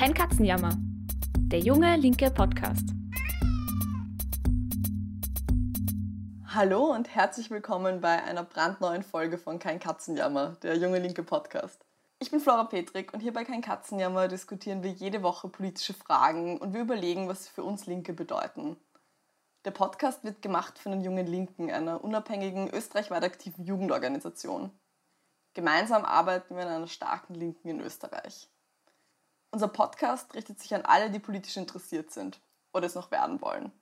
Kein Katzenjammer. Der junge linke Podcast. Hallo und herzlich willkommen bei einer brandneuen Folge von Kein Katzenjammer, der junge linke Podcast. Ich bin Flora Petrik und hier bei Kein Katzenjammer diskutieren wir jede Woche politische Fragen und wir überlegen, was sie für uns Linke bedeuten. Der Podcast wird gemacht von den Jungen Linken, einer unabhängigen, österreichweit aktiven Jugendorganisation. Gemeinsam arbeiten wir an einer starken Linken in Österreich. Unser Podcast richtet sich an alle, die politisch interessiert sind oder es noch werden wollen.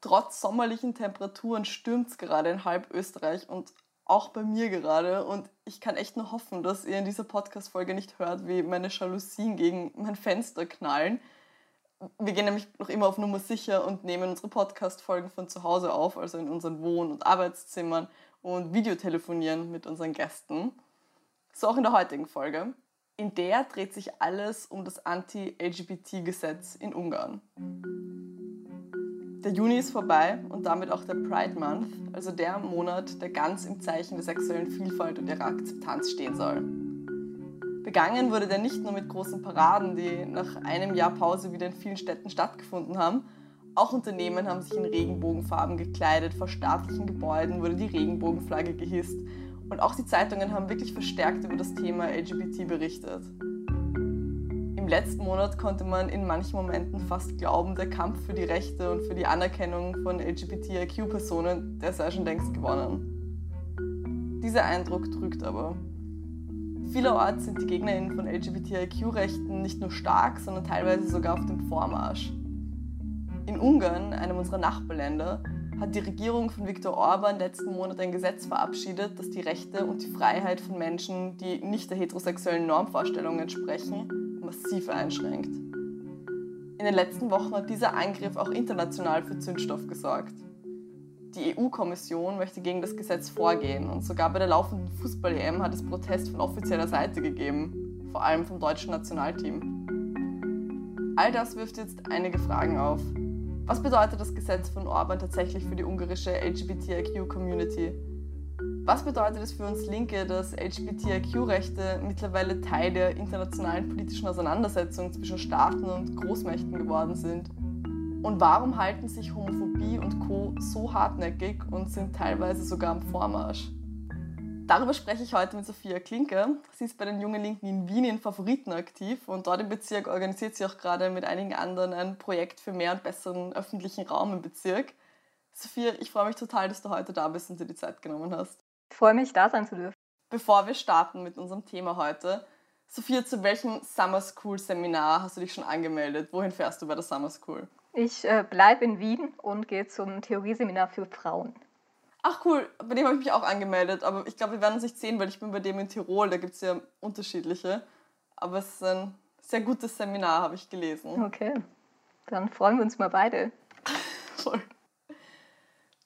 Trotz sommerlichen Temperaturen stürmt es gerade in halb Österreich und auch bei mir gerade. Und ich kann echt nur hoffen, dass ihr in dieser Podcast-Folge nicht hört, wie meine Jalousien gegen mein Fenster knallen. Wir gehen nämlich noch immer auf Nummer sicher und nehmen unsere Podcast-Folgen von zu Hause auf, also in unseren Wohn- und Arbeitszimmern und Videotelefonieren mit unseren Gästen. So auch in der heutigen Folge. In der dreht sich alles um das Anti-LGBT-Gesetz in Ungarn. Der Juni ist vorbei und damit auch der Pride Month, also der Monat, der ganz im Zeichen der sexuellen Vielfalt und ihrer Akzeptanz stehen soll. Begangen wurde der nicht nur mit großen Paraden, die nach einem Jahr Pause wieder in vielen Städten stattgefunden haben. Auch Unternehmen haben sich in Regenbogenfarben gekleidet, vor staatlichen Gebäuden wurde die Regenbogenflagge gehisst und auch die Zeitungen haben wirklich verstärkt über das Thema LGBT berichtet. Im letzten Monat konnte man in manchen Momenten fast glauben, der Kampf für die Rechte und für die Anerkennung von LGBTIQ-Personen, der sei schon längst gewonnen. Dieser Eindruck trügt aber. Vielerorts sind die GegnerInnen von LGBTIQ-Rechten nicht nur stark, sondern teilweise sogar auf dem Vormarsch. In Ungarn, einem unserer Nachbarländer, hat die Regierung von Viktor Orban letzten Monat ein Gesetz verabschiedet, das die Rechte und die Freiheit von Menschen, die nicht der heterosexuellen Normvorstellung entsprechen, massiv einschränkt. In den letzten Wochen hat dieser Angriff auch international für Zündstoff gesorgt. Die EU-Kommission möchte gegen das Gesetz vorgehen und sogar bei der laufenden Fußball-EM hat es Protest von offizieller Seite gegeben, vor allem vom deutschen Nationalteam. All das wirft jetzt einige Fragen auf. Was bedeutet das Gesetz von Orban tatsächlich für die ungarische LGBTIQ-Community? Was bedeutet es für uns Linke, dass LGBTIQ-Rechte mittlerweile Teil der internationalen politischen Auseinandersetzung zwischen Staaten und Großmächten geworden sind? Und warum halten sich Homophobie und Co. so hartnäckig und sind teilweise sogar am Vormarsch? Darüber spreche ich heute mit Sophia Klinke. Sie ist bei den Jungen Linken in Wien in Favoriten aktiv und dort im Bezirk organisiert sie auch gerade mit einigen anderen ein Projekt für mehr und besseren öffentlichen Raum im Bezirk. Sophia, ich freue mich total, dass du heute da bist und dir die Zeit genommen hast. Ich freue mich, da sein zu dürfen. Bevor wir starten mit unserem Thema heute, Sophia, zu welchem Summer School Seminar hast du dich schon angemeldet? Wohin fährst du bei der Summer School? Ich äh, bleibe in Wien und gehe zum Theorieseminar für Frauen. Ach cool, bei dem habe ich mich auch angemeldet, aber ich glaube, wir werden uns nicht sehen, weil ich bin bei dem in Tirol, da gibt es ja unterschiedliche. Aber es ist ein sehr gutes Seminar, habe ich gelesen. Okay, dann freuen wir uns mal beide. Voll.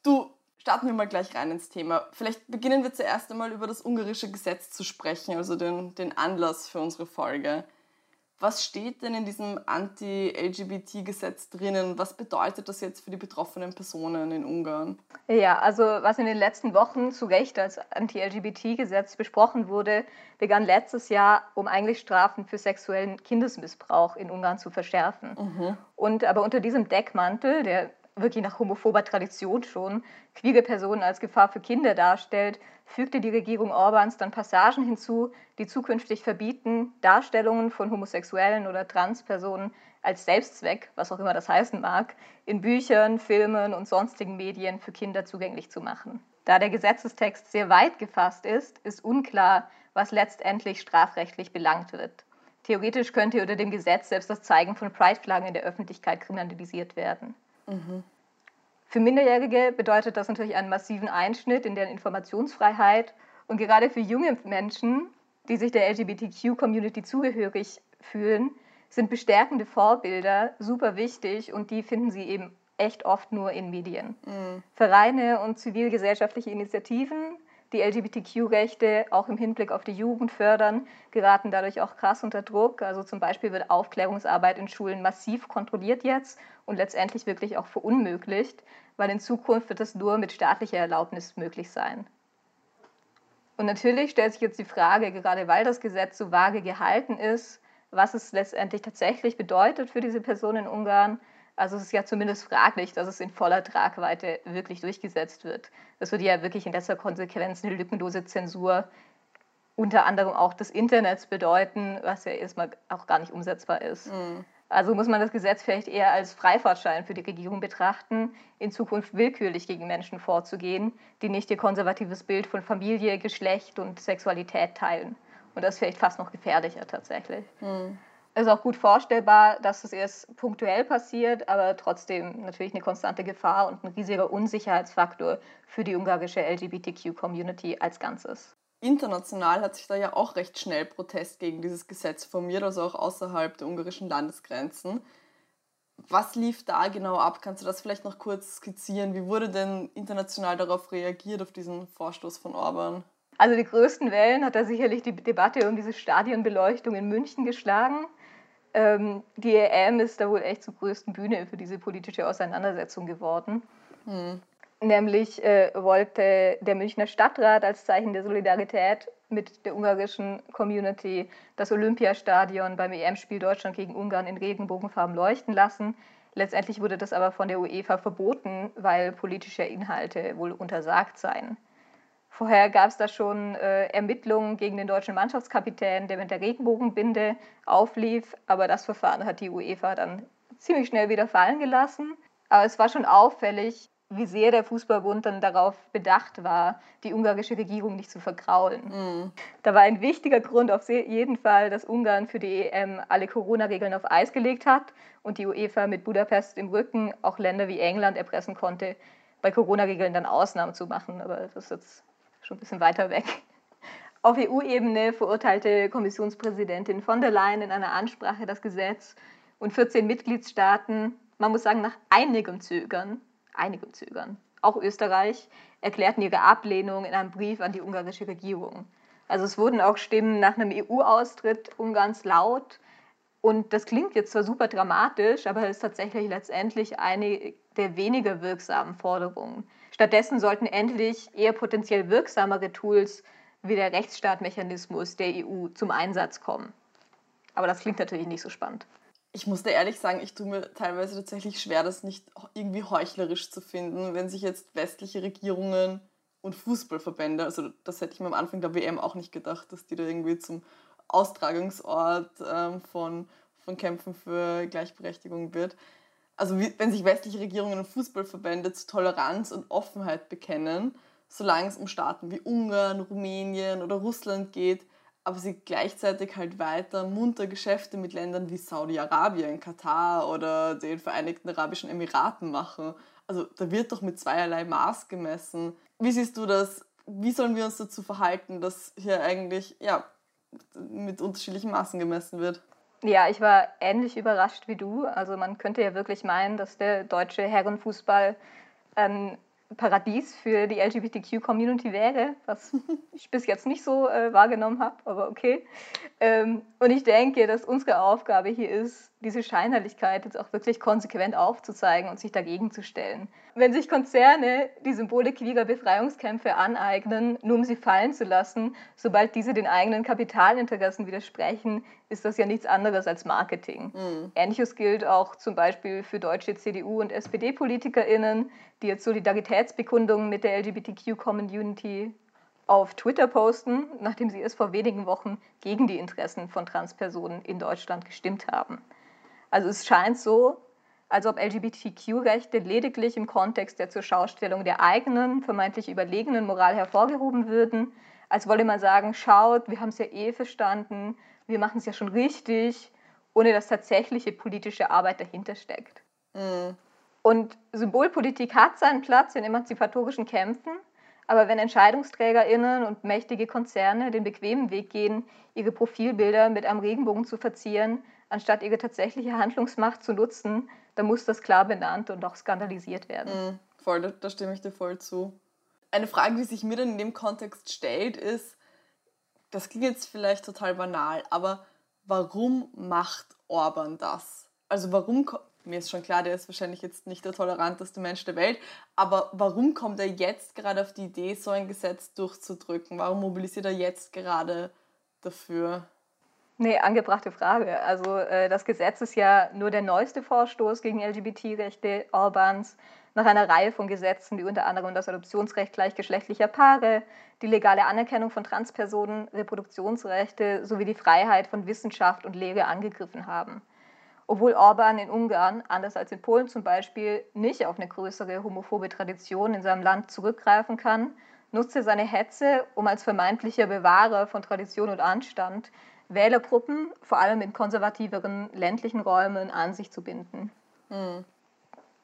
Du, starten wir mal gleich rein ins Thema. Vielleicht beginnen wir zuerst einmal über das ungarische Gesetz zu sprechen, also den, den Anlass für unsere Folge. Was steht denn in diesem Anti-LGBT-Gesetz drinnen? Was bedeutet das jetzt für die betroffenen Personen in Ungarn? Ja, also was in den letzten Wochen zu Recht als Anti-LGBT-Gesetz besprochen wurde, begann letztes Jahr, um eigentlich Strafen für sexuellen Kindesmissbrauch in Ungarn zu verschärfen. Mhm. Und aber unter diesem Deckmantel, der wirklich nach homophober Tradition schon queere Personen als Gefahr für Kinder darstellt, fügte die Regierung Orbans dann Passagen hinzu, die zukünftig verbieten, Darstellungen von homosexuellen oder Transpersonen als Selbstzweck, was auch immer das heißen mag, in Büchern, Filmen und sonstigen Medien für Kinder zugänglich zu machen. Da der Gesetzestext sehr weit gefasst ist, ist unklar, was letztendlich strafrechtlich belangt wird. Theoretisch könnte unter dem Gesetz selbst das Zeigen von Pride-Flaggen in der Öffentlichkeit kriminalisiert werden. Mhm. Für Minderjährige bedeutet das natürlich einen massiven Einschnitt in deren Informationsfreiheit und gerade für junge Menschen, die sich der LGBTQ-Community zugehörig fühlen, sind bestärkende Vorbilder super wichtig und die finden sie eben echt oft nur in Medien. Mhm. Vereine und zivilgesellschaftliche Initiativen die LGBTQ-Rechte auch im Hinblick auf die Jugend fördern, geraten dadurch auch krass unter Druck. Also zum Beispiel wird Aufklärungsarbeit in Schulen massiv kontrolliert jetzt und letztendlich wirklich auch verunmöglicht, weil in Zukunft wird das nur mit staatlicher Erlaubnis möglich sein. Und natürlich stellt sich jetzt die Frage, gerade weil das Gesetz so vage gehalten ist, was es letztendlich tatsächlich bedeutet für diese Person in Ungarn, also es ist ja zumindest fraglich, dass es in voller Tragweite wirklich durchgesetzt wird. Das würde ja wirklich in letzter Konsequenz eine lückenlose Zensur unter anderem auch des Internets bedeuten, was ja erstmal auch gar nicht umsetzbar ist. Mhm. Also muss man das Gesetz vielleicht eher als Freifahrtschein für die Regierung betrachten, in Zukunft willkürlich gegen Menschen vorzugehen, die nicht ihr konservatives Bild von Familie, Geschlecht und Sexualität teilen. Und das ist vielleicht fast noch gefährlicher tatsächlich. Mhm. Es ist auch gut vorstellbar, dass es erst punktuell passiert, aber trotzdem natürlich eine konstante Gefahr und ein riesiger Unsicherheitsfaktor für die ungarische LGBTQ-Community als Ganzes international hat sich da ja auch recht schnell Protest gegen dieses Gesetz formiert, also auch außerhalb der ungarischen Landesgrenzen. Was lief da genau ab? Kannst du das vielleicht noch kurz skizzieren? Wie wurde denn international darauf reagiert, auf diesen Vorstoß von Orban? Also die größten Wellen hat da sicherlich die Debatte um diese Stadionbeleuchtung in München geschlagen. Ähm, die EM ist da wohl echt zur größten Bühne für diese politische Auseinandersetzung geworden. Hm. Nämlich äh, wollte der Münchner Stadtrat als Zeichen der Solidarität mit der ungarischen Community das Olympiastadion beim EM-Spiel Deutschland gegen Ungarn in Regenbogenfarben leuchten lassen. Letztendlich wurde das aber von der UEFA verboten, weil politische Inhalte wohl untersagt seien. Vorher gab es da schon äh, Ermittlungen gegen den deutschen Mannschaftskapitän, der mit der Regenbogenbinde auflief, aber das Verfahren hat die UEFA dann ziemlich schnell wieder fallen gelassen. Aber es war schon auffällig, wie sehr der Fußballbund dann darauf bedacht war, die ungarische Regierung nicht zu vergraulen. Mm. Da war ein wichtiger Grund auf jeden Fall, dass Ungarn für die EM alle Corona-Regeln auf Eis gelegt hat und die UEFA mit Budapest im Rücken auch Länder wie England erpressen konnte, bei Corona-Regeln dann Ausnahmen zu machen. Aber das ist jetzt schon ein bisschen weiter weg. Auf EU-Ebene verurteilte Kommissionspräsidentin von der Leyen in einer Ansprache das Gesetz und 14 Mitgliedstaaten, man muss sagen, nach einigem Zögern, einigem Zögern, auch Österreich, erklärten ihre Ablehnung in einem Brief an die ungarische Regierung. Also es wurden auch Stimmen nach einem EU-Austritt Ungarns laut. Und das klingt jetzt zwar super dramatisch, aber ist tatsächlich letztendlich eine der weniger wirksamen Forderungen. Stattdessen sollten endlich eher potenziell wirksamere Tools wie der Rechtsstaatmechanismus der EU zum Einsatz kommen. Aber das klingt natürlich nicht so spannend ich muss dir ehrlich sagen, ich tue mir teilweise tatsächlich schwer, das nicht irgendwie heuchlerisch zu finden, wenn sich jetzt westliche Regierungen und Fußballverbände, also das hätte ich mir am Anfang der WM auch nicht gedacht, dass die da irgendwie zum Austragungsort ähm, von, von Kämpfen für Gleichberechtigung wird. Also wie, wenn sich westliche Regierungen und Fußballverbände zu Toleranz und Offenheit bekennen, solange es um Staaten wie Ungarn, Rumänien oder Russland geht, aber sie gleichzeitig halt weiter munter Geschäfte mit Ländern wie Saudi-Arabien, Katar oder den Vereinigten Arabischen Emiraten machen. Also da wird doch mit zweierlei Maß gemessen. Wie siehst du das? Wie sollen wir uns dazu verhalten, dass hier eigentlich ja, mit unterschiedlichen Maßen gemessen wird? Ja, ich war ähnlich überrascht wie du. Also man könnte ja wirklich meinen, dass der deutsche Herrenfußball ähm, Paradies für die LGBTQ-Community wäre, was ich bis jetzt nicht so äh, wahrgenommen habe, aber okay. Ähm, und ich denke, dass unsere Aufgabe hier ist, diese Scheinheiligkeit jetzt auch wirklich konsequent aufzuzeigen und sich dagegen zu stellen. Wenn sich Konzerne die Symbole queerer Befreiungskämpfe aneignen, nur um sie fallen zu lassen, sobald diese den eigenen Kapitalinteressen widersprechen, ist das ja nichts anderes als Marketing. Mhm. Ähnliches gilt auch zum Beispiel für deutsche CDU- und SPD-PolitikerInnen, die jetzt Solidaritätsbekundungen mit der LGBTQ-Community auf Twitter posten, nachdem sie es vor wenigen Wochen gegen die Interessen von Transpersonen in Deutschland gestimmt haben. Also es scheint so, als ob LGBTQ-Rechte lediglich im Kontext der Zurschaustellung der eigenen, vermeintlich überlegenen Moral hervorgehoben würden, als wolle man sagen, schaut, wir haben es ja eh verstanden, wir machen es ja schon richtig, ohne dass tatsächliche politische Arbeit dahinter steckt. Mhm. Und Symbolpolitik hat seinen Platz in emanzipatorischen Kämpfen, aber wenn EntscheidungsträgerInnen und mächtige Konzerne den bequemen Weg gehen, ihre Profilbilder mit einem Regenbogen zu verzieren, anstatt ihre tatsächliche Handlungsmacht zu nutzen, dann muss das klar benannt und auch skandalisiert werden. Mm, voll, da, da stimme ich dir voll zu. Eine Frage, die sich mir dann in dem Kontext stellt, ist, das klingt jetzt vielleicht total banal, aber warum macht Orban das? Also warum, mir ist schon klar, der ist wahrscheinlich jetzt nicht der toleranteste Mensch der Welt, aber warum kommt er jetzt gerade auf die Idee, so ein Gesetz durchzudrücken? Warum mobilisiert er jetzt gerade dafür? Nee, angebrachte Frage. Also äh, das Gesetz ist ja nur der neueste Vorstoß gegen LGBT-Rechte Orbans nach einer Reihe von Gesetzen, die unter anderem das Adoptionsrecht gleichgeschlechtlicher Paare, die legale Anerkennung von Transpersonen, Reproduktionsrechte sowie die Freiheit von Wissenschaft und Lehre angegriffen haben. Obwohl Orban in Ungarn, anders als in Polen zum Beispiel, nicht auf eine größere homophobe Tradition in seinem Land zurückgreifen kann, nutzt er seine Hetze, um als vermeintlicher Bewahrer von Tradition und Anstand Wählergruppen, vor allem in konservativeren ländlichen Räumen, an sich zu binden. Mhm.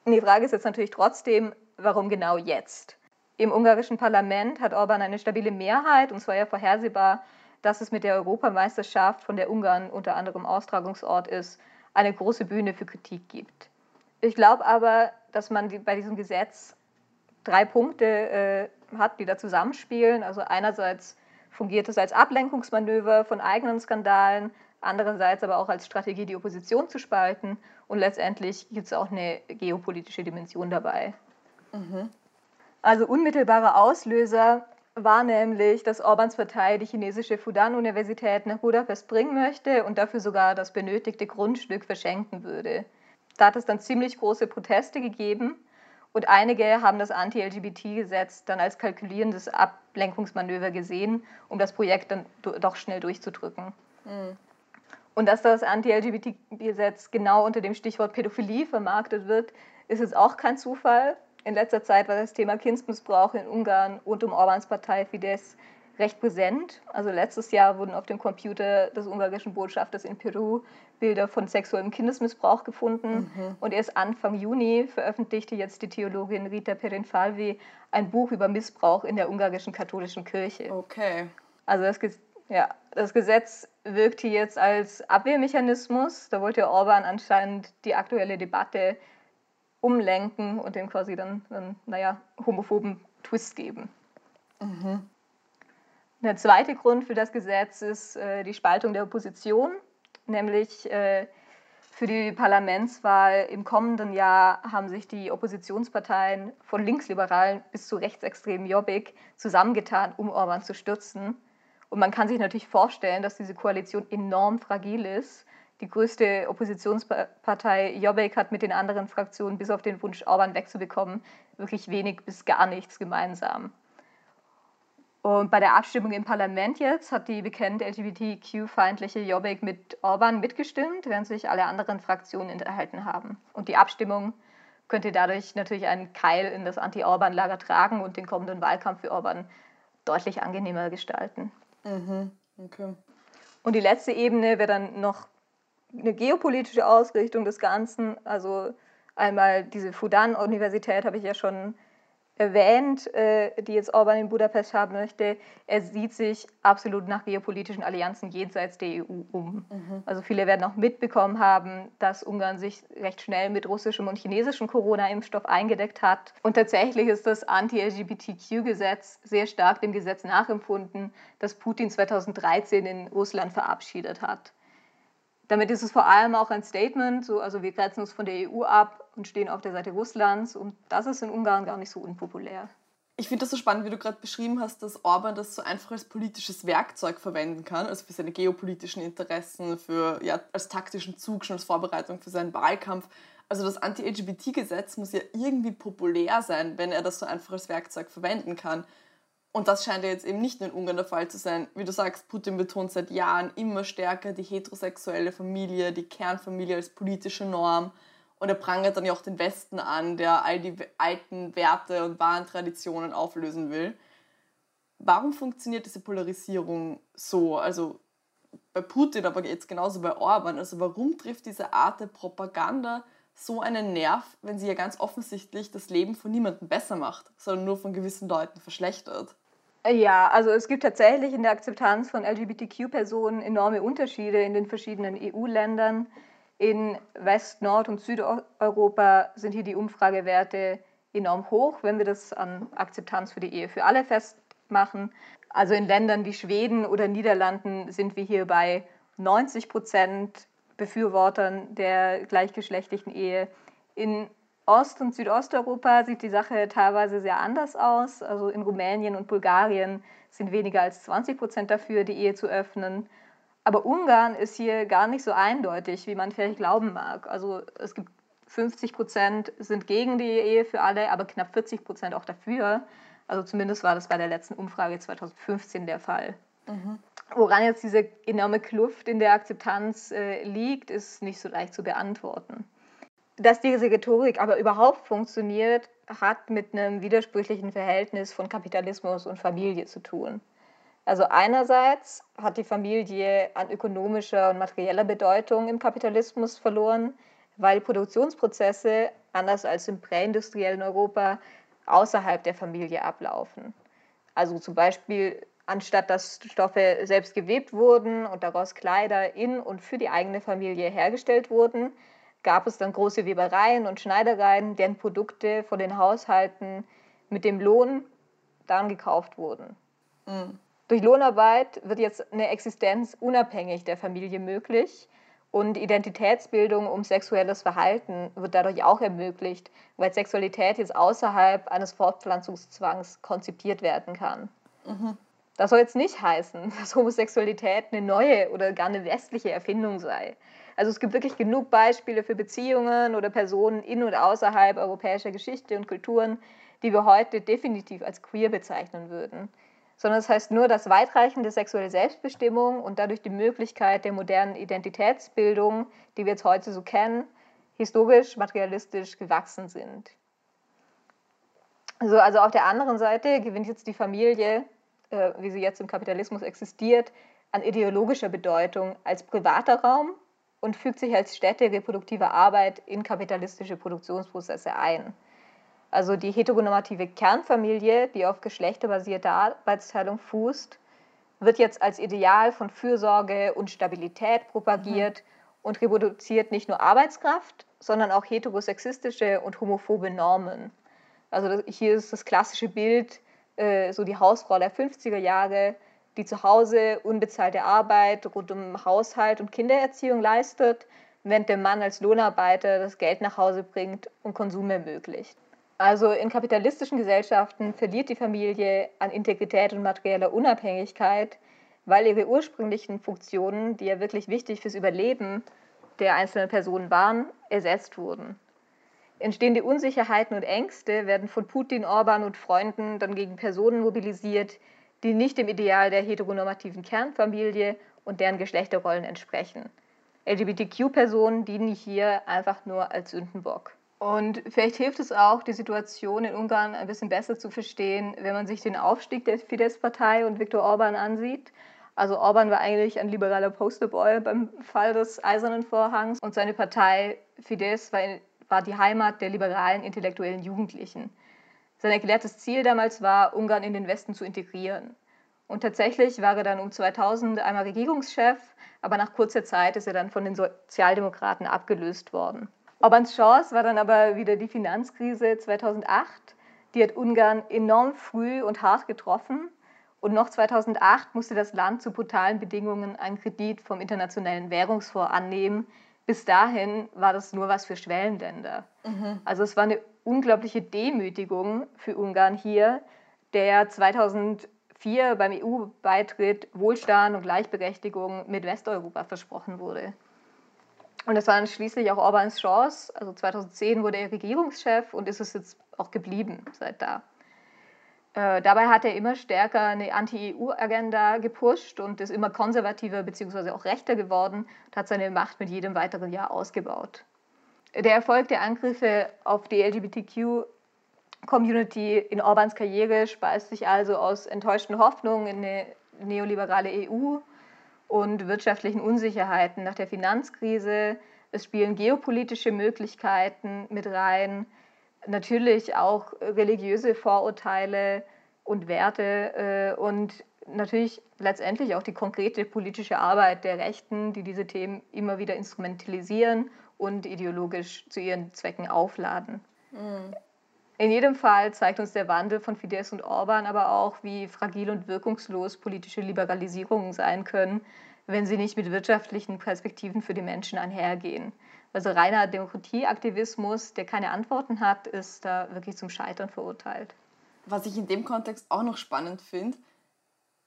Die Frage ist jetzt natürlich trotzdem, warum genau jetzt? Im ungarischen Parlament hat Orban eine stabile Mehrheit und es war ja vorhersehbar, dass es mit der Europameisterschaft, von der Ungarn unter anderem Austragungsort ist, eine große Bühne für Kritik gibt. Ich glaube aber, dass man bei diesem Gesetz drei Punkte äh, hat, die da zusammenspielen. Also einerseits fungiert es als Ablenkungsmanöver von eigenen Skandalen, andererseits aber auch als Strategie, die Opposition zu spalten. Und letztendlich gibt es auch eine geopolitische Dimension dabei. Mhm. Also unmittelbarer Auslöser war nämlich, dass Orbans Partei die chinesische Fudan-Universität nach Budapest bringen möchte und dafür sogar das benötigte Grundstück verschenken würde. Da hat es dann ziemlich große Proteste gegeben und einige haben das Anti-LGBT-Gesetz dann als kalkulierendes Ablenkungsmanöver gesehen, um das Projekt dann doch schnell durchzudrücken. Mhm. Und dass das Anti-LGBT-Gesetz genau unter dem Stichwort Pädophilie vermarktet wird, ist jetzt auch kein Zufall. In letzter Zeit war das Thema Kindsmissbrauch in Ungarn und um Orbans Partei Fidesz recht präsent. Also letztes Jahr wurden auf dem Computer des ungarischen Botschafters in Peru Bilder von sexuellem Kindesmissbrauch gefunden. Mhm. Und erst Anfang Juni veröffentlichte jetzt die Theologin Rita Perinfalvi ein Buch über Missbrauch in der ungarischen katholischen Kirche. Okay. Also das, ja, das Gesetz wirkt hier jetzt als Abwehrmechanismus. Da wollte Orban anscheinend die aktuelle Debatte umlenken und dem quasi dann einen, naja, homophoben Twist geben. Mhm. Der zweite Grund für das Gesetz ist äh, die Spaltung der Opposition, nämlich äh, für die Parlamentswahl im kommenden Jahr haben sich die Oppositionsparteien von Linksliberalen bis zu rechtsextremen Jobbik zusammengetan, um Orban zu stürzen. Und man kann sich natürlich vorstellen, dass diese Koalition enorm fragil ist. Die größte Oppositionspartei Jobbik hat mit den anderen Fraktionen bis auf den Wunsch, Orban wegzubekommen, wirklich wenig bis gar nichts gemeinsam. Und bei der Abstimmung im Parlament jetzt hat die bekannte LGBTQ-feindliche Jobbik mit Orban mitgestimmt, während sich alle anderen Fraktionen enthalten haben. Und die Abstimmung könnte dadurch natürlich einen Keil in das Anti-Orban-Lager tragen und den kommenden Wahlkampf für Orban deutlich angenehmer gestalten. Mhm. Okay. Und die letzte Ebene wäre dann noch eine geopolitische Ausrichtung des Ganzen. Also einmal diese Fudan-Universität habe ich ja schon erwähnt, äh, die jetzt Orban in Budapest haben möchte, er sieht sich absolut nach geopolitischen Allianzen jenseits der EU um. Mhm. Also viele werden auch mitbekommen haben, dass Ungarn sich recht schnell mit russischem und chinesischem Corona-Impfstoff eingedeckt hat. Und tatsächlich ist das Anti-LGBTQ-Gesetz sehr stark dem Gesetz nachempfunden, das Putin 2013 in Russland verabschiedet hat. Damit ist es vor allem auch ein Statement, so, also wir grenzen uns von der EU ab und stehen auf der Seite Russlands und das ist in Ungarn gar nicht so unpopulär. Ich finde das so spannend, wie du gerade beschrieben hast, dass Orban das so einfach als politisches Werkzeug verwenden kann, also für seine geopolitischen Interessen, für, ja, als taktischen Zug, schon als Vorbereitung für seinen Wahlkampf. Also das Anti-LGBT-Gesetz muss ja irgendwie populär sein, wenn er das so einfach als Werkzeug verwenden kann. Und das scheint ja jetzt eben nicht nur in Ungarn der Fall zu sein. Wie du sagst, Putin betont seit Jahren immer stärker die heterosexuelle Familie, die Kernfamilie als politische Norm. Und er prangert dann ja auch den Westen an, der all die alten Werte und wahren Traditionen auflösen will. Warum funktioniert diese Polarisierung so? Also bei Putin, aber jetzt genauso bei Orban. Also warum trifft diese Art der Propaganda so einen Nerv, wenn sie ja ganz offensichtlich das Leben von niemandem besser macht, sondern nur von gewissen Leuten verschlechtert? Ja, also es gibt tatsächlich in der Akzeptanz von LGBTQ-Personen enorme Unterschiede in den verschiedenen EU-Ländern. In West-, Nord- und Südeuropa sind hier die Umfragewerte enorm hoch, wenn wir das an Akzeptanz für die Ehe für alle festmachen. Also in Ländern wie Schweden oder Niederlanden sind wir hier bei 90 Prozent Befürwortern der gleichgeschlechtlichen Ehe. In Ost- und Südosteuropa sieht die Sache teilweise sehr anders aus. Also in Rumänien und Bulgarien sind weniger als 20 Prozent dafür, die Ehe zu öffnen. Aber Ungarn ist hier gar nicht so eindeutig, wie man vielleicht glauben mag. Also es gibt 50 Prozent sind gegen die Ehe für alle, aber knapp 40 Prozent auch dafür. Also zumindest war das bei der letzten Umfrage 2015 der Fall. Mhm. Woran jetzt diese enorme Kluft in der Akzeptanz äh, liegt, ist nicht so leicht zu beantworten. Dass diese Rhetorik aber überhaupt funktioniert, hat mit einem widersprüchlichen Verhältnis von Kapitalismus und Familie zu tun. Also einerseits hat die Familie an ökonomischer und materieller Bedeutung im Kapitalismus verloren, weil Produktionsprozesse, anders als im präindustriellen Europa, außerhalb der Familie ablaufen. Also zum Beispiel, anstatt dass Stoffe selbst gewebt wurden und daraus Kleider in und für die eigene Familie hergestellt wurden, gab es dann große Webereien und Schneidereien, deren Produkte von den Haushalten mit dem Lohn dann gekauft wurden. Mhm. Durch Lohnarbeit wird jetzt eine Existenz unabhängig der Familie möglich und Identitätsbildung um sexuelles Verhalten wird dadurch auch ermöglicht, weil Sexualität jetzt außerhalb eines Fortpflanzungszwangs konzipiert werden kann. Mhm. Das soll jetzt nicht heißen, dass Homosexualität eine neue oder gar eine westliche Erfindung sei. Also es gibt wirklich genug Beispiele für Beziehungen oder Personen in und außerhalb europäischer Geschichte und Kulturen, die wir heute definitiv als queer bezeichnen würden sondern es das heißt nur, dass weitreichende sexuelle Selbstbestimmung und dadurch die Möglichkeit der modernen Identitätsbildung, die wir jetzt heute so kennen, historisch, materialistisch gewachsen sind. Also, also auf der anderen Seite gewinnt jetzt die Familie, äh, wie sie jetzt im Kapitalismus existiert, an ideologischer Bedeutung als privater Raum und fügt sich als Stätte reproduktiver Arbeit in kapitalistische Produktionsprozesse ein. Also die heteronormative Kernfamilie, die auf geschlechterbasierter Arbeitsteilung fußt, wird jetzt als Ideal von Fürsorge und Stabilität propagiert mhm. und reproduziert nicht nur Arbeitskraft, sondern auch heterosexistische und homophobe Normen. Also hier ist das klassische Bild, äh, so die Hausfrau der 50er Jahre, die zu Hause unbezahlte Arbeit rund um Haushalt und Kindererziehung leistet, während der Mann als Lohnarbeiter das Geld nach Hause bringt und Konsum ermöglicht. Also in kapitalistischen Gesellschaften verliert die Familie an Integrität und materieller Unabhängigkeit, weil ihre ursprünglichen Funktionen, die ja wirklich wichtig fürs Überleben der einzelnen Personen waren, ersetzt wurden. Entstehende Unsicherheiten und Ängste werden von Putin, Orban und Freunden dann gegen Personen mobilisiert, die nicht dem Ideal der heteronormativen Kernfamilie und deren Geschlechterrollen entsprechen. LGBTQ-Personen dienen hier einfach nur als Sündenbock. Und vielleicht hilft es auch, die Situation in Ungarn ein bisschen besser zu verstehen, wenn man sich den Aufstieg der Fidesz-Partei und Viktor Orban ansieht. Also Orban war eigentlich ein liberaler Posterboy beim Fall des Eisernen Vorhangs und seine Partei Fidesz war, war die Heimat der liberalen intellektuellen Jugendlichen. Sein erklärtes Ziel damals war, Ungarn in den Westen zu integrieren. Und tatsächlich war er dann um 2000 einmal Regierungschef, aber nach kurzer Zeit ist er dann von den Sozialdemokraten abgelöst worden. Orbans Chance war dann aber wieder die Finanzkrise 2008. Die hat Ungarn enorm früh und hart getroffen. Und noch 2008 musste das Land zu brutalen Bedingungen einen Kredit vom Internationalen Währungsfonds annehmen. Bis dahin war das nur was für Schwellenländer. Mhm. Also es war eine unglaubliche Demütigung für Ungarn hier, der 2004 beim EU-Beitritt Wohlstand und Gleichberechtigung mit Westeuropa versprochen wurde. Und das war dann schließlich auch Orbans Chance. Also 2010 wurde er Regierungschef und ist es jetzt auch geblieben seit da. Äh, dabei hat er immer stärker eine Anti-EU-Agenda gepusht und ist immer konservativer bzw. auch rechter geworden und hat seine Macht mit jedem weiteren Jahr ausgebaut. Der Erfolg der Angriffe auf die LGBTQ-Community in Orbans Karriere speist sich also aus enttäuschten Hoffnungen in eine neoliberale EU und wirtschaftlichen Unsicherheiten nach der Finanzkrise. Es spielen geopolitische Möglichkeiten mit rein, natürlich auch religiöse Vorurteile und Werte äh, und natürlich letztendlich auch die konkrete politische Arbeit der Rechten, die diese Themen immer wieder instrumentalisieren und ideologisch zu ihren Zwecken aufladen. Mhm. In jedem Fall zeigt uns der Wandel von Fidesz und Orban aber auch, wie fragil und wirkungslos politische Liberalisierungen sein können, wenn sie nicht mit wirtschaftlichen Perspektiven für die Menschen einhergehen. Also reiner Demokratieaktivismus, der keine Antworten hat, ist da wirklich zum Scheitern verurteilt. Was ich in dem Kontext auch noch spannend finde,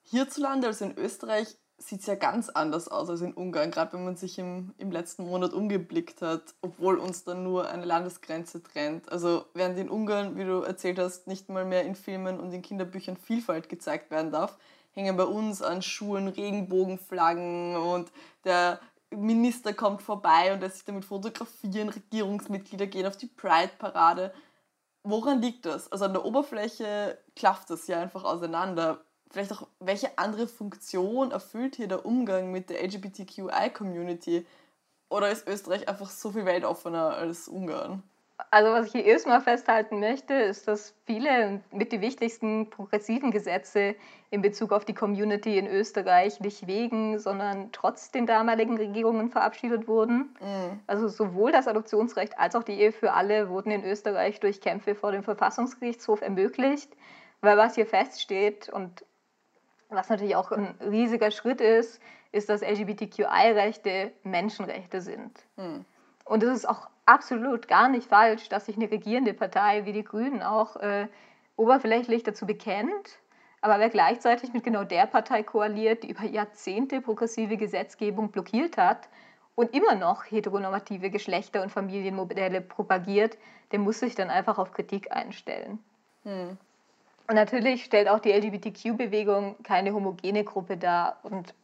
hierzulande, also in Österreich, sieht es ja ganz anders aus als in Ungarn, gerade wenn man sich im, im letzten Monat umgeblickt hat, obwohl uns dann nur eine Landesgrenze trennt. Also während in Ungarn, wie du erzählt hast, nicht mal mehr in Filmen und in Kinderbüchern Vielfalt gezeigt werden darf, hängen bei uns an Schulen Regenbogenflaggen und der Minister kommt vorbei und lässt sich damit fotografieren, Regierungsmitglieder gehen auf die Pride-Parade. Woran liegt das? Also an der Oberfläche klafft das ja einfach auseinander vielleicht auch, welche andere Funktion erfüllt hier der Umgang mit der LGBTQI-Community? Oder ist Österreich einfach so viel weltoffener als Ungarn? Also was ich hier erstmal festhalten möchte, ist, dass viele mit die wichtigsten progressiven Gesetze in Bezug auf die Community in Österreich nicht wegen, sondern trotz den damaligen Regierungen verabschiedet wurden. Mhm. Also sowohl das Adoptionsrecht als auch die Ehe für alle wurden in Österreich durch Kämpfe vor dem Verfassungsgerichtshof ermöglicht. Weil was hier feststeht und was natürlich auch ein riesiger Schritt ist, ist, dass LGBTQI-Rechte Menschenrechte sind. Hm. Und es ist auch absolut gar nicht falsch, dass sich eine regierende Partei wie die Grünen auch äh, oberflächlich dazu bekennt, aber wer gleichzeitig mit genau der Partei koaliert, die über Jahrzehnte progressive Gesetzgebung blockiert hat und immer noch heteronormative Geschlechter- und Familienmodelle propagiert, der muss sich dann einfach auf Kritik einstellen. Hm. Und natürlich stellt auch die LGBTQ-Bewegung keine homogene Gruppe dar. Und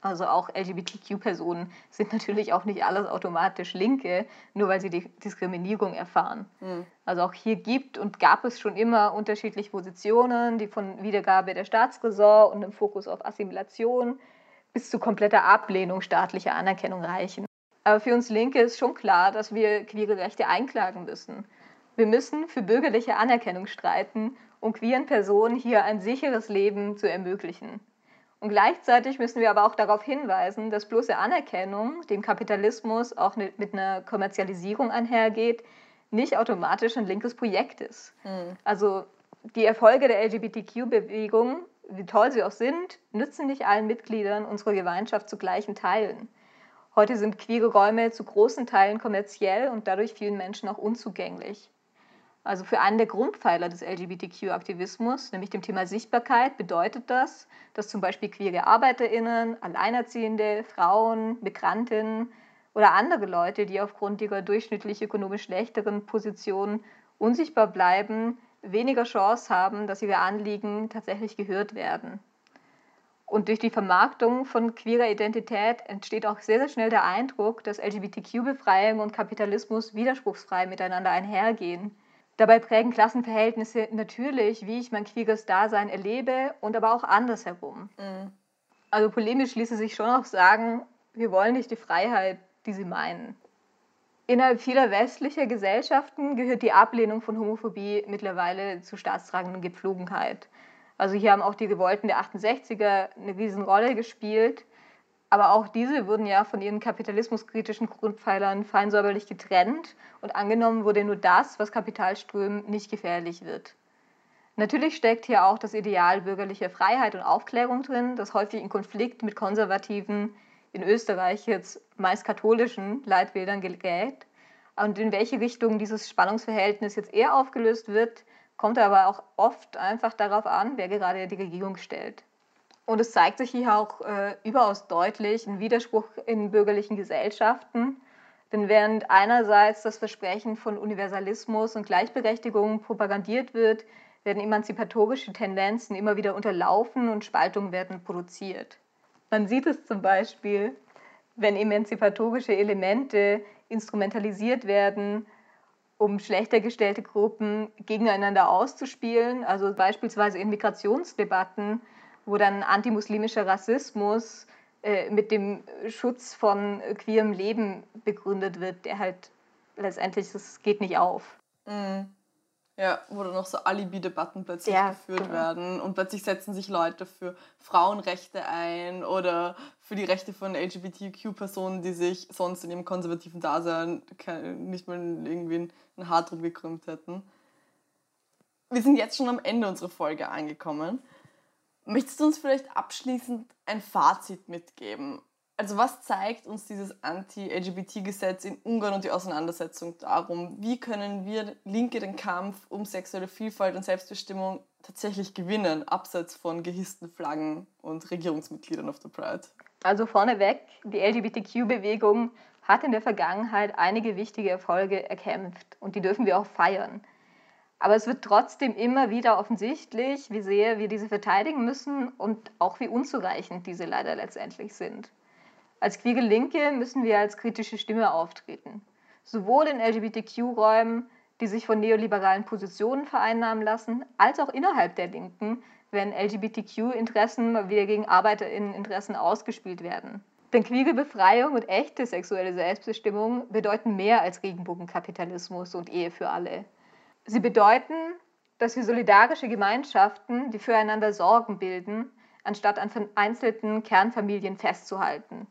also auch LGBTQ-Personen sind natürlich auch nicht alles automatisch Linke, nur weil sie die Diskriminierung erfahren. Mhm. Also auch hier gibt und gab es schon immer unterschiedliche Positionen, die von Wiedergabe der Staatsräson und einem Fokus auf Assimilation bis zu kompletter Ablehnung staatlicher Anerkennung reichen. Aber für uns Linke ist schon klar, dass wir queere Rechte einklagen müssen. Wir müssen für bürgerliche Anerkennung streiten um queeren Personen hier ein sicheres Leben zu ermöglichen. Und gleichzeitig müssen wir aber auch darauf hinweisen, dass bloße Anerkennung dem Kapitalismus auch mit einer Kommerzialisierung einhergeht, nicht automatisch ein linkes Projekt ist. Mhm. Also die Erfolge der LGBTQ-Bewegung, wie toll sie auch sind, nützen nicht allen Mitgliedern unserer Gemeinschaft zu gleichen Teilen. Heute sind queere Räume zu großen Teilen kommerziell und dadurch vielen Menschen auch unzugänglich. Also für einen der Grundpfeiler des LGBTQ-Aktivismus, nämlich dem Thema Sichtbarkeit, bedeutet das, dass zum Beispiel queere Arbeiterinnen, Alleinerziehende, Frauen, Migrantinnen oder andere Leute, die aufgrund ihrer durchschnittlich ökonomisch schlechteren Position unsichtbar bleiben, weniger Chance haben, dass ihre Anliegen tatsächlich gehört werden. Und durch die Vermarktung von queerer Identität entsteht auch sehr, sehr schnell der Eindruck, dass LGBTQ-Befreiung und Kapitalismus widerspruchsfrei miteinander einhergehen. Dabei prägen Klassenverhältnisse natürlich, wie ich mein queeres Dasein erlebe und aber auch andersherum. Mhm. Also polemisch ließe sich schon auch sagen, wir wollen nicht die Freiheit, die sie meinen. Innerhalb vieler westlicher Gesellschaften gehört die Ablehnung von Homophobie mittlerweile zur staatstragenden Gepflogenheit. Also hier haben auch die Revolten der 68er eine Riesenrolle gespielt. Aber auch diese wurden ja von ihren kapitalismuskritischen Grundpfeilern fein säuberlich getrennt und angenommen wurde nur das, was Kapitalströmen nicht gefährlich wird. Natürlich steckt hier auch das Ideal bürgerlicher Freiheit und Aufklärung drin, das häufig in Konflikt mit konservativen, in Österreich jetzt meist katholischen Leitbildern gerät. Und in welche Richtung dieses Spannungsverhältnis jetzt eher aufgelöst wird, kommt aber auch oft einfach darauf an, wer gerade die Regierung stellt. Und es zeigt sich hier auch äh, überaus deutlich ein Widerspruch in bürgerlichen Gesellschaften. Denn während einerseits das Versprechen von Universalismus und Gleichberechtigung propagandiert wird, werden emanzipatorische Tendenzen immer wieder unterlaufen und Spaltungen werden produziert. Man sieht es zum Beispiel, wenn emanzipatorische Elemente instrumentalisiert werden, um schlechter gestellte Gruppen gegeneinander auszuspielen, also beispielsweise in Migrationsdebatten wo dann antimuslimischer Rassismus äh, mit dem Schutz von queerem Leben begründet wird, der halt letztendlich, das geht nicht auf. Mhm. Ja, wo dann noch so Alibi-Debatten plötzlich ja, geführt genau. werden und plötzlich setzen sich Leute für Frauenrechte ein oder für die Rechte von LGBTQ-Personen, die sich sonst in ihrem konservativen Dasein nicht mal irgendwie ein Haar drum gekrümmt hätten. Wir sind jetzt schon am Ende unserer Folge angekommen. Möchtest du uns vielleicht abschließend ein Fazit mitgeben? Also was zeigt uns dieses Anti-LGBT-Gesetz in Ungarn und die Auseinandersetzung darum? Wie können wir Linke den Kampf um sexuelle Vielfalt und Selbstbestimmung tatsächlich gewinnen, abseits von gehissten Flaggen und Regierungsmitgliedern auf der Pride? Also vorneweg, die LGBTQ-Bewegung hat in der Vergangenheit einige wichtige Erfolge erkämpft und die dürfen wir auch feiern. Aber es wird trotzdem immer wieder offensichtlich, wie sehr wir diese verteidigen müssen und auch wie unzureichend diese leider letztendlich sind. Als queere Linke müssen wir als kritische Stimme auftreten. Sowohl in LGBTQ-Räumen, die sich von neoliberalen Positionen vereinnahmen lassen, als auch innerhalb der Linken, wenn LGBTQ-Interessen wieder gegen ArbeiterInnen-Interessen ausgespielt werden. Denn queere Befreiung und echte sexuelle Selbstbestimmung bedeuten mehr als Regenbogenkapitalismus und Ehe für alle. Sie bedeuten, dass wir solidarische Gemeinschaften, die füreinander Sorgen bilden, anstatt an vereinzelten Kernfamilien festzuhalten.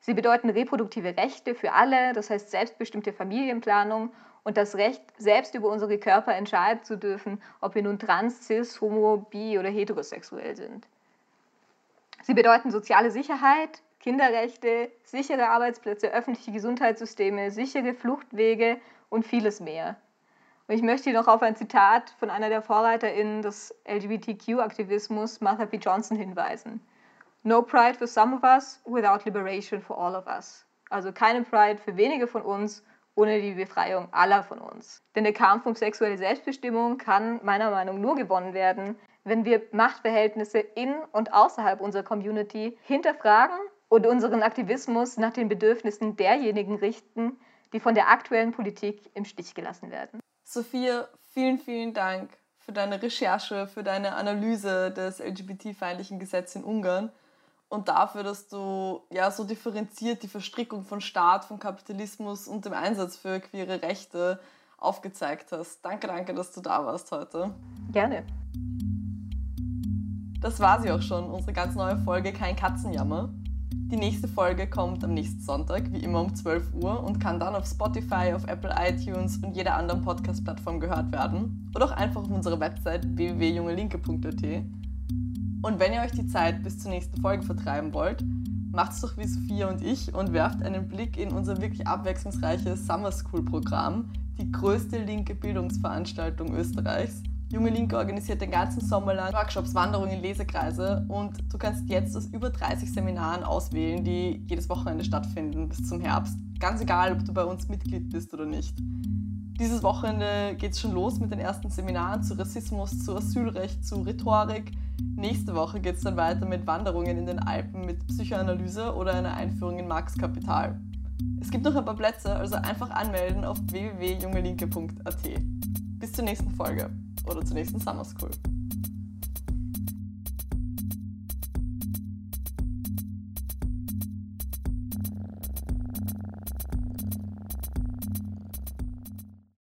Sie bedeuten reproduktive Rechte für alle, das heißt selbstbestimmte Familienplanung und das Recht, selbst über unsere Körper entscheiden zu dürfen, ob wir nun trans, cis, homo, bi oder heterosexuell sind. Sie bedeuten soziale Sicherheit, Kinderrechte, sichere Arbeitsplätze, öffentliche Gesundheitssysteme, sichere Fluchtwege und vieles mehr. Und ich möchte hier noch auf ein Zitat von einer der VorreiterInnen des LGBTQ-Aktivismus, Martha P. Johnson, hinweisen. No pride for some of us without liberation for all of us. Also keine Pride für wenige von uns ohne die Befreiung aller von uns. Denn der Kampf um sexuelle Selbstbestimmung kann meiner Meinung nach nur gewonnen werden, wenn wir Machtverhältnisse in und außerhalb unserer Community hinterfragen und unseren Aktivismus nach den Bedürfnissen derjenigen richten, die von der aktuellen Politik im Stich gelassen werden. Sophia, vielen, vielen Dank für deine Recherche, für deine Analyse des LGBT-feindlichen Gesetzes in Ungarn und dafür, dass du ja so differenziert die Verstrickung von Staat, von Kapitalismus und dem Einsatz für queere Rechte aufgezeigt hast. Danke, danke, dass du da warst heute. Gerne. Das war sie auch schon, unsere ganz neue Folge Kein Katzenjammer. Die nächste Folge kommt am nächsten Sonntag, wie immer um 12 Uhr und kann dann auf Spotify, auf Apple iTunes und jeder anderen Podcast-Plattform gehört werden. Oder auch einfach auf unserer Website www.jungelinke.at. Und wenn ihr euch die Zeit bis zur nächsten Folge vertreiben wollt, macht es doch wie Sophia und ich und werft einen Blick in unser wirklich abwechslungsreiches Summer School Programm, die größte linke Bildungsveranstaltung Österreichs. Junge Linke organisiert den ganzen Sommer lang Workshops, Wanderungen, Lesekreise und du kannst jetzt aus über 30 Seminaren auswählen, die jedes Wochenende stattfinden bis zum Herbst. Ganz egal, ob du bei uns Mitglied bist oder nicht. Dieses Wochenende geht es schon los mit den ersten Seminaren zu Rassismus, zu Asylrecht, zu Rhetorik, Nächste Woche geht es dann weiter mit Wanderungen in den Alpen mit Psychoanalyse oder einer Einführung in Marx Kapital. Es gibt noch ein paar Plätze, also einfach anmelden auf www.jungelinke.at. Bis zur nächsten Folge oder zur nächsten Summer School.